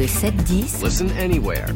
Le 7-10 Listen anywhere.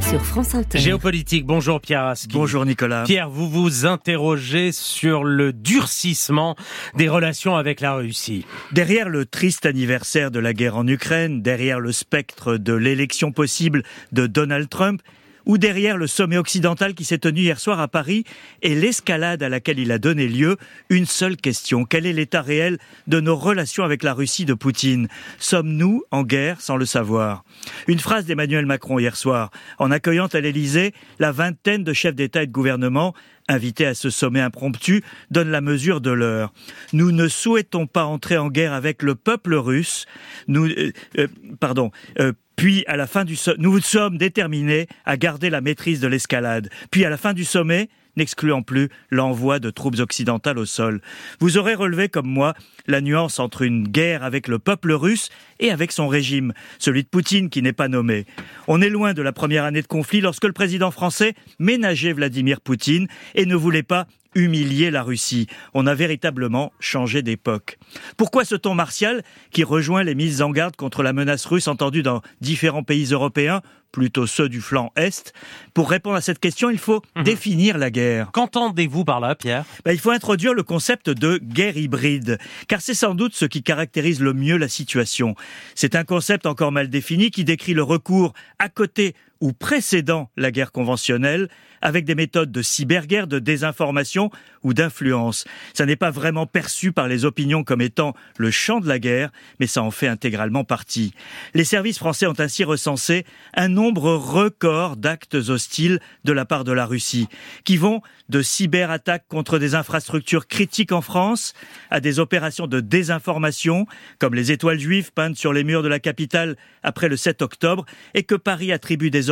sur France Inter. Géopolitique, bonjour Pierre Aski. Bonjour Nicolas. Pierre, vous vous interrogez sur le durcissement des relations avec la Russie. Derrière le triste anniversaire de la guerre en Ukraine, derrière le spectre de l'élection possible de Donald Trump, ou derrière le sommet occidental qui s'est tenu hier soir à Paris et l'escalade à laquelle il a donné lieu, une seule question. Quel est l'état réel de nos relations avec la Russie de Poutine? Sommes-nous en guerre sans le savoir? Une phrase d'Emmanuel Macron hier soir, en accueillant à l'Élysée la vingtaine de chefs d'État et de gouvernement invités à ce sommet impromptu, donne la mesure de l'heure. Nous ne souhaitons pas entrer en guerre avec le peuple russe. Nous, euh, euh, pardon. euh, puis à la fin du so- nous sommes déterminés à garder la maîtrise de l'escalade. Puis à la fin du sommet, n'excluant plus l'envoi de troupes occidentales au sol. Vous aurez relevé comme moi la nuance entre une guerre avec le peuple russe et avec son régime, celui de Poutine qui n'est pas nommé. On est loin de la première année de conflit lorsque le président français ménageait Vladimir Poutine et ne voulait pas humilier la Russie. On a véritablement changé d'époque. Pourquoi ce ton martial qui rejoint les mises en garde contre la menace russe entendue dans différents pays européens, plutôt ceux du flanc Est Pour répondre à cette question, il faut définir la guerre. Qu'entendez-vous par là, Pierre? Ben, il faut introduire le concept de guerre hybride, car c'est sans doute ce qui caractérise le mieux la situation. C'est un concept encore mal défini qui décrit le recours à côté ou précédant la guerre conventionnelle avec des méthodes de cyberguerre, de désinformation ou d'influence. Ça n'est pas vraiment perçu par les opinions comme étant le champ de la guerre, mais ça en fait intégralement partie. Les services français ont ainsi recensé un nombre record d'actes hostiles de la part de la Russie, qui vont de cyberattaques contre des infrastructures critiques en France à des opérations de désinformation, comme les étoiles juives peintes sur les murs de la capitale après le 7 octobre, et que Paris attribue désormais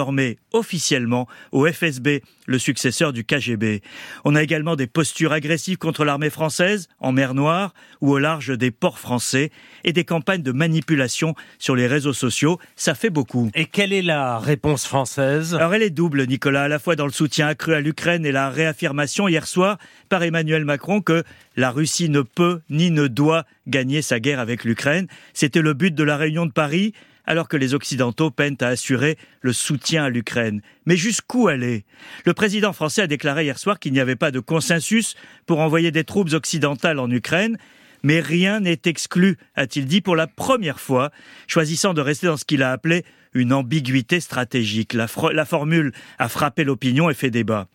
officiellement au FSB, le successeur du KGB. On a également des postures agressives contre l'armée française en mer Noire ou au large des ports français et des campagnes de manipulation sur les réseaux sociaux. Ça fait beaucoup. Et quelle est la réponse française? Alors elle est double, Nicolas, à la fois dans le soutien accru à l'Ukraine et la réaffirmation hier soir par Emmanuel Macron que la Russie ne peut ni ne doit gagner sa guerre avec l'Ukraine. C'était le but de la réunion de Paris alors que les Occidentaux peinent à assurer le soutien à l'Ukraine. Mais jusqu'où aller? Le président français a déclaré hier soir qu'il n'y avait pas de consensus pour envoyer des troupes occidentales en Ukraine, mais rien n'est exclu, a-t-il dit pour la première fois, choisissant de rester dans ce qu'il a appelé une ambiguïté stratégique. La, formule a frappé l'opinion et fait débat.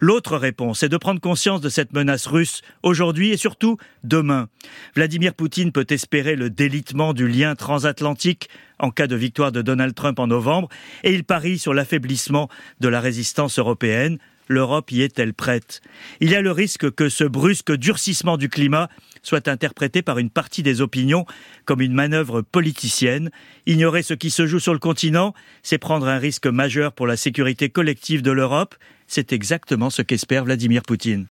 L'autre réponse est de prendre conscience de cette menace russe aujourd'hui et surtout demain. Vladimir Poutine peut espérer le délitement du lien transatlantique en cas de victoire de Donald Trump en novembre et il parie sur l'affaiblissement de la résistance européenne. L'Europe y est-elle prête? Il y a le risque que ce brusque durcissement du climat soit interprété par une partie des opinions comme une manœuvre politicienne. Ignorer ce qui se joue sur le continent, c'est prendre un risque majeur pour la sécurité collective de l'Europe. C'est exactement ce qu'espère Vladimir Poutine.